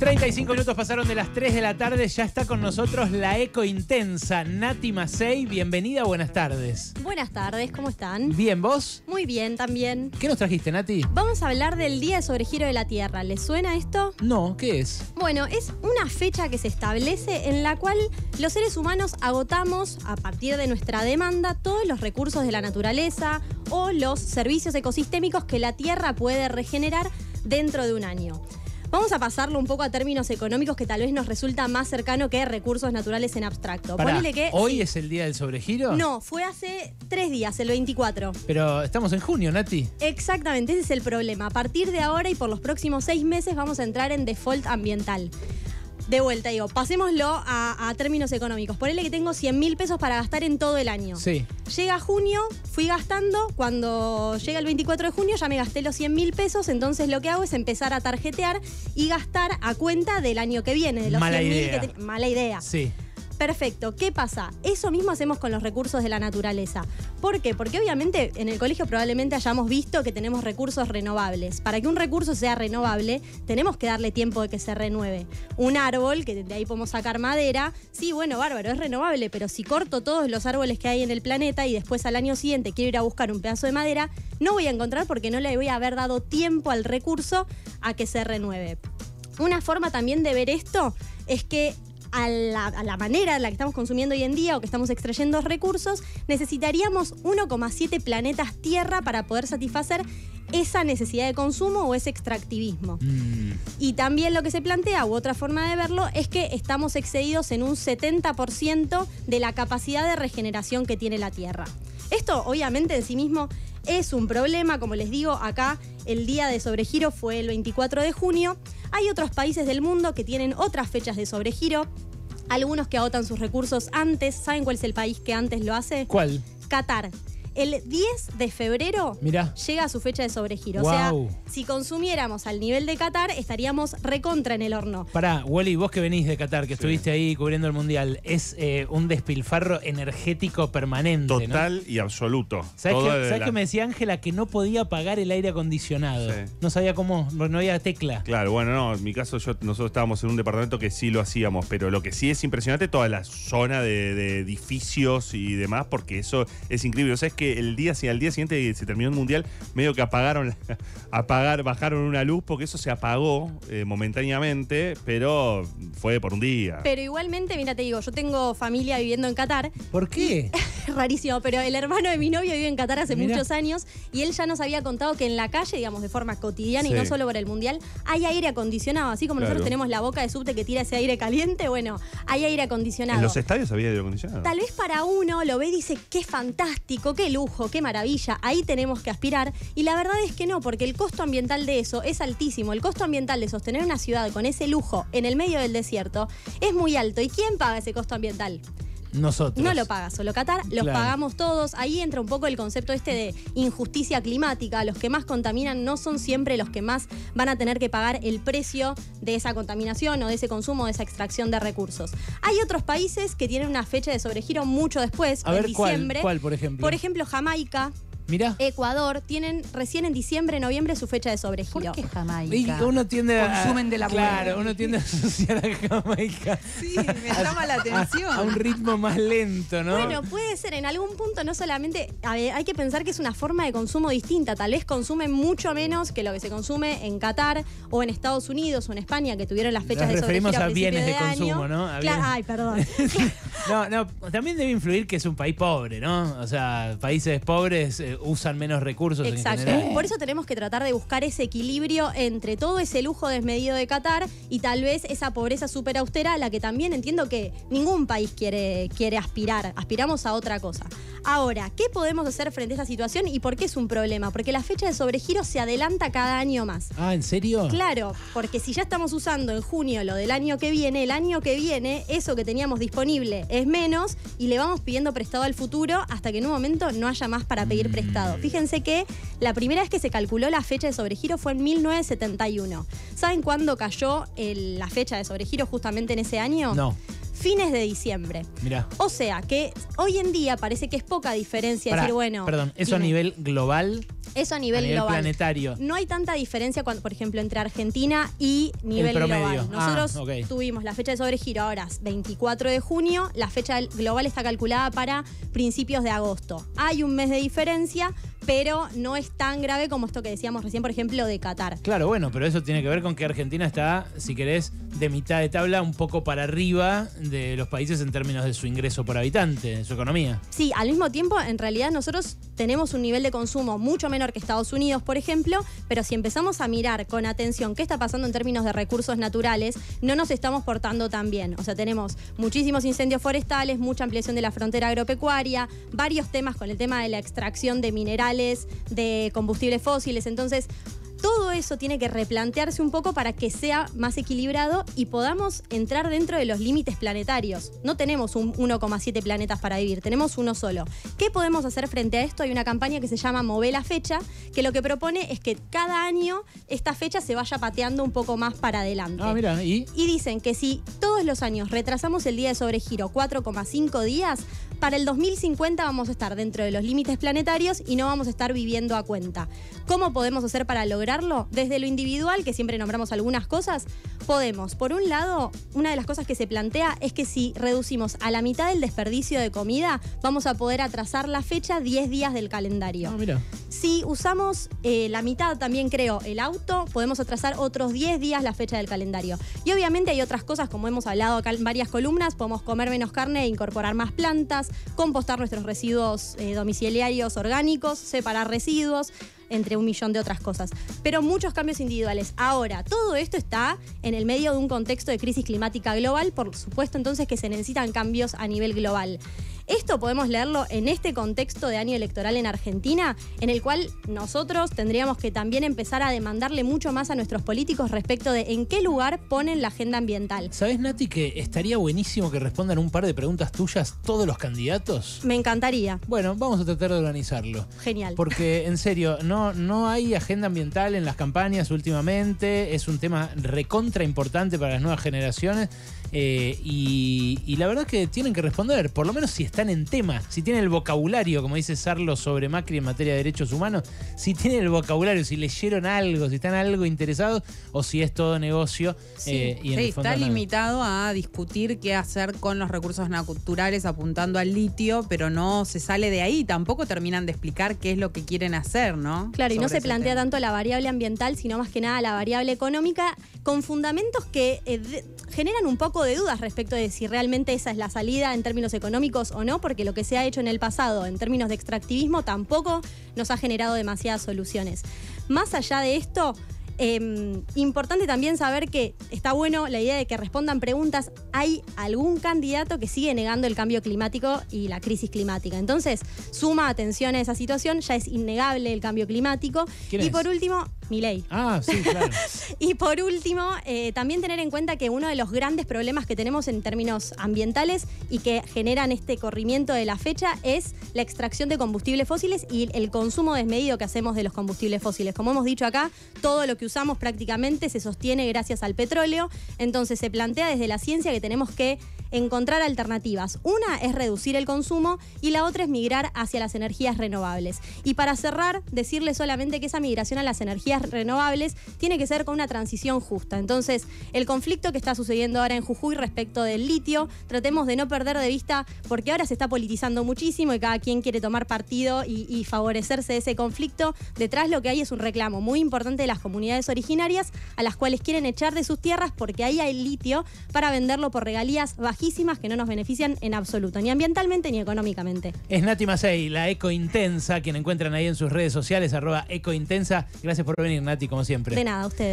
35 minutos pasaron de las 3 de la tarde, ya está con nosotros la eco intensa Nati Macei. Bienvenida, buenas tardes. Buenas tardes, ¿cómo están? Bien, ¿vos? Muy bien, también. ¿Qué nos trajiste, Nati? Vamos a hablar del Día de Sobregiro de la Tierra. ¿Les suena esto? No, ¿qué es? Bueno, es una fecha que se establece en la cual los seres humanos agotamos, a partir de nuestra demanda, todos los recursos de la naturaleza o los servicios ecosistémicos que la Tierra puede regenerar dentro de un año. Vamos a pasarlo un poco a términos económicos que tal vez nos resulta más cercano que recursos naturales en abstracto. Pará, Ponele que. ¿Hoy sí. es el día del sobregiro? No, fue hace tres días, el 24. Pero estamos en junio, Nati. Exactamente, ese es el problema. A partir de ahora y por los próximos seis meses vamos a entrar en default ambiental. De vuelta, digo, pasémoslo a, a términos económicos. Ponele que tengo 100 mil pesos para gastar en todo el año. Sí. Llega junio, fui gastando, cuando llega el 24 de junio ya me gasté los 100 mil pesos, entonces lo que hago es empezar a tarjetear y gastar a cuenta del año que viene, de los Mala 100.000 idea. que Mala idea. Sí. Perfecto. ¿Qué pasa? Eso mismo hacemos con los recursos de la naturaleza. ¿Por qué? Porque obviamente en el colegio probablemente hayamos visto que tenemos recursos renovables. Para que un recurso sea renovable, tenemos que darle tiempo de que se renueve. Un árbol, que de ahí podemos sacar madera, sí, bueno, bárbaro, es renovable, pero si corto todos los árboles que hay en el planeta y después al año siguiente quiero ir a buscar un pedazo de madera, no voy a encontrar porque no le voy a haber dado tiempo al recurso a que se renueve. Una forma también de ver esto es que a la, a la manera en la que estamos consumiendo hoy en día o que estamos extrayendo recursos, necesitaríamos 1,7 planetas Tierra para poder satisfacer esa necesidad de consumo o ese extractivismo. Mm, Y también lo que se plantea, u otra forma de verlo, es que estamos excedidos en un 70% de la capacidad de regeneración que tiene la Tierra. Esto obviamente en sí mismo es un problema, como les digo, acá el día de sobregiro fue el 24 de junio. Hay otros países del mundo que tienen otras fechas de sobregiro, algunos que agotan sus recursos antes. ¿Saben cuál es el país que antes lo hace? ¿Cuál? Qatar. El 10 de febrero Mirá. llega a su fecha de sobregiro. O sea, si consumiéramos al nivel de Qatar, estaríamos recontra en el horno. Pará, Wally, vos que venís de Qatar, que estuviste ahí cubriendo el Mundial, es eh, un despilfarro energético permanente, ¿no? Total y absoluto. ¿Sabes, la- qué me decía Ángela? Que no podía pagar el aire acondicionado. Sí. No sabía cómo, no había tecla. Claro, bueno, no, en mi caso yo, nosotros estábamos en un departamento que sí lo hacíamos, pero lo que sí es impresionante toda la zona de, de edificios y demás, porque eso es increíble. O sea, es que el día, al día siguiente que se terminó el mundial, medio que apagaron, la- apagar, bajaron una luz, porque eso se apagó eh, momentáneamente, pero fue por un día. Pero igualmente, mira, te digo, yo tengo familia viviendo en Qatar. ¿Por qué? Rarísimo, pero el hermano de mi novio vive en Qatar hace Mirá. muchos años y él ya nos había contado que en la calle, digamos, de forma cotidiana y no solo por el mundial, hay aire acondicionado. Así como nosotros tenemos la boca de subte que tira ese aire caliente, bueno, hay aire acondicionado. ¿En los estadios había aire acondicionado? Tal vez para uno lo ve y dice, qué fantástico, qué lujo, qué maravilla, ahí tenemos que aspirar. Y la verdad es que no, porque el costo ambiental de eso es altísimo. El costo ambiental de sostener una ciudad con ese lujo en el medio del desierto es muy alto. ¿Y quién paga ese costo ambiental? Nosotros. No lo paga solo Qatar, los Claro. pagamos todos. Ahí entra un poco el concepto este de injusticia climática. Los que más contaminan no son siempre los que más van a tener que pagar el precio de esa contaminación o de ese consumo, de esa extracción de recursos. Hay otros países que tienen una fecha de sobregiro mucho después, A en ver, ¿cuál? diciembre. ¿Cuál, por ejemplo? Por ejemplo, Jamaica, Mirá. Ecuador, tienen recién en diciembre, noviembre su fecha de sobregiro. ¿Por qué Y Jamaica? uno tiende a. Consumen de la Claro, buena. uno tiende a asociar a Jamaica. Sí, me llama la atención. A un ritmo más lento, ¿no? Bueno, puede ser, en algún punto no solamente, a ver, hay que pensar que es una forma de consumo distinta, tal vez consumen mucho menos que lo que se consume en Qatar o en Estados Unidos o en España, que tuvieron las fechas Nos de referimos sobregiro a principio bienes de consumo, ¿no? A Claro, ay, perdón. No, no, también debe influir que es un país pobre, ¿no? O sea, países pobres eh, usan menos recursos en Exacto. general. Por eso tenemos que tratar de buscar ese equilibrio entre todo ese lujo desmedido de Qatar y tal vez esa pobreza súper austera a la que también entiendo que ningún país quiere, quiere aspirar. Aspiramos a otra cosa. Ahora, ¿qué podemos hacer frente a esa situación y por qué es un problema? Porque la fecha de sobregiro se adelanta cada año más. Ah, ¿en serio? Claro, porque si ya estamos usando en junio lo del año que viene, el año que viene, eso que teníamos disponible es menos y le vamos pidiendo prestado al futuro hasta que en un momento no haya más para pedir prestado. Fíjense que la primera vez que se calculó la fecha de sobregiro fue en 1971. ¿Saben cuándo cayó el- la fecha de sobregiro justamente en ese año? No, Fines de diciembre. mirá. O sea que hoy en día parece que es poca diferencia Pará, decir, bueno. perdón, ¿eso a nivel global? Eso a nivel, A nivel global. planetario. No hay tanta diferencia, cuando, por ejemplo, entre Argentina y nivel global. Ah, Nosotros tuvimos la fecha de sobregiro ahora, es 24 de junio. La fecha global está calculada para principios de agosto. Hay un mes de diferencia, pero no es tan grave como esto que decíamos recién, por ejemplo, de Qatar. Claro, bueno, pero eso tiene que ver con que Argentina está, si querés, de mitad de tabla un poco para arriba de los países en términos de su ingreso por habitante, de su economía. Sí, al mismo tiempo, en realidad nosotros tenemos un nivel de consumo mucho que Estados Unidos, por ejemplo, pero si empezamos a mirar con atención qué está pasando en términos de recursos naturales, no nos estamos portando tan bien. O sea, tenemos muchísimos incendios forestales, mucha ampliación de la frontera agropecuaria, varios temas con el tema de la extracción de minerales, de combustibles fósiles. Entonces, todo eso tiene que replantearse un poco para que sea más equilibrado y podamos entrar dentro de los límites planetarios. No tenemos un 1,7 planetas para vivir, tenemos uno solo. ¿Qué podemos hacer frente a esto? Hay una campaña que se llama Move la fecha, que lo que propone es que cada año esta fecha se vaya pateando un poco más para adelante. Ah, mira, y Y dicen que si todos los años retrasamos el día de sobregiro 4,5 días, para el 2050 vamos a estar dentro de los límites planetarios y no vamos a estar viviendo a cuenta. ¿Cómo podemos hacer para Desde lo individual, que siempre nombramos algunas cosas, podemos. Por un lado, una de las cosas que se plantea es que si reducimos a la mitad el desperdicio de comida, vamos a poder atrasar la fecha 10 días del calendario. ah, mira. Si usamos eh, la mitad también creo el auto, podemos atrasar otros 10 días la fecha del calendario. Y obviamente hay otras cosas, como hemos hablado acá en varias columnas, podemos comer menos carne e incorporar más plantas, compostar nuestros residuos eh, domiciliarios orgánicos, separar residuos entre un millón de otras cosas. Pero muchos cambios individuales. Ahora, todo esto está en el medio de un contexto de crisis climática global, por supuesto entonces que se necesitan cambios a nivel global. Esto podemos leerlo en este contexto de año electoral en Argentina, en el cual nosotros tendríamos que también empezar a demandarle mucho más a nuestros políticos respecto de en qué lugar ponen la agenda ambiental. ¿Sabes, Nati, que estaría buenísimo que respondan un par de preguntas tuyas todos los candidatos? Me encantaría. Bueno, vamos a tratar de organizarlo. Genial. Porque, en serio, no, no hay agenda ambiental en las campañas últimamente. Es un tema recontra importante para las nuevas generaciones. Eh, y, y la verdad que tienen que responder, por lo menos si están en tema, si tienen el vocabulario, como dice Sarlo sobre Macri en materia de derechos humanos, si tienen el vocabulario, si leyeron algo, si están algo interesados, o si es todo negocio. eh, y en Sí, el fondo está limitado a discutir qué hacer con los recursos naturales apuntando al litio, pero no se sale de ahí. Tampoco terminan de explicar qué es lo que quieren hacer, ¿no? Claro, y no se plantea tema. tanto la variable ambiental, sino más que nada la variable económica, con fundamentos que eh, generan un poco de dudas respecto de si realmente esa es la salida en términos económicos o no, porque lo que se ha hecho en el pasado en términos de extractivismo tampoco nos ha generado demasiadas soluciones. Más allá de esto, eh, importante también saber que está bueno la idea de que respondan preguntas. Hay algún candidato que sigue negando el cambio climático y la crisis climática. Entonces, suma atención a esa situación. Ya es innegable el cambio climático. ¿Quién y es? por último, Milei. Ah, sí, claro. Y por último, eh, también tener en cuenta que uno de los grandes problemas que tenemos en términos ambientales y que generan este corrimiento de la fecha es la extracción de combustibles fósiles y el consumo desmedido que hacemos de los combustibles fósiles. Como hemos dicho acá, todo lo que usamos prácticamente se sostiene gracias al petróleo. Entonces se plantea desde la ciencia que tenemos que encontrar alternativas. Una es reducir el consumo y la otra es migrar hacia las energías renovables. Y para cerrar, decirle solamente que esa migración a las energías renovables tiene que ser con una transición justa. Entonces, el conflicto que está sucediendo ahora en Jujuy respecto del litio, tratemos de no perder de vista, porque ahora se está politizando muchísimo y cada quien quiere tomar partido y, favorecerse de ese conflicto. Detrás lo que hay es un reclamo muy importante de las comunidades originarias a las cuales quieren echar de sus tierras porque ahí hay litio para venderlo por regalías bajísimas que no nos benefician en absoluto, ni ambientalmente ni económicamente. Es Nati Masei, la Eco Intensa, quien encuentran ahí en sus redes sociales, arroba Eco Intensa. Gracias por venir, Nati, como siempre. De nada, ustedes.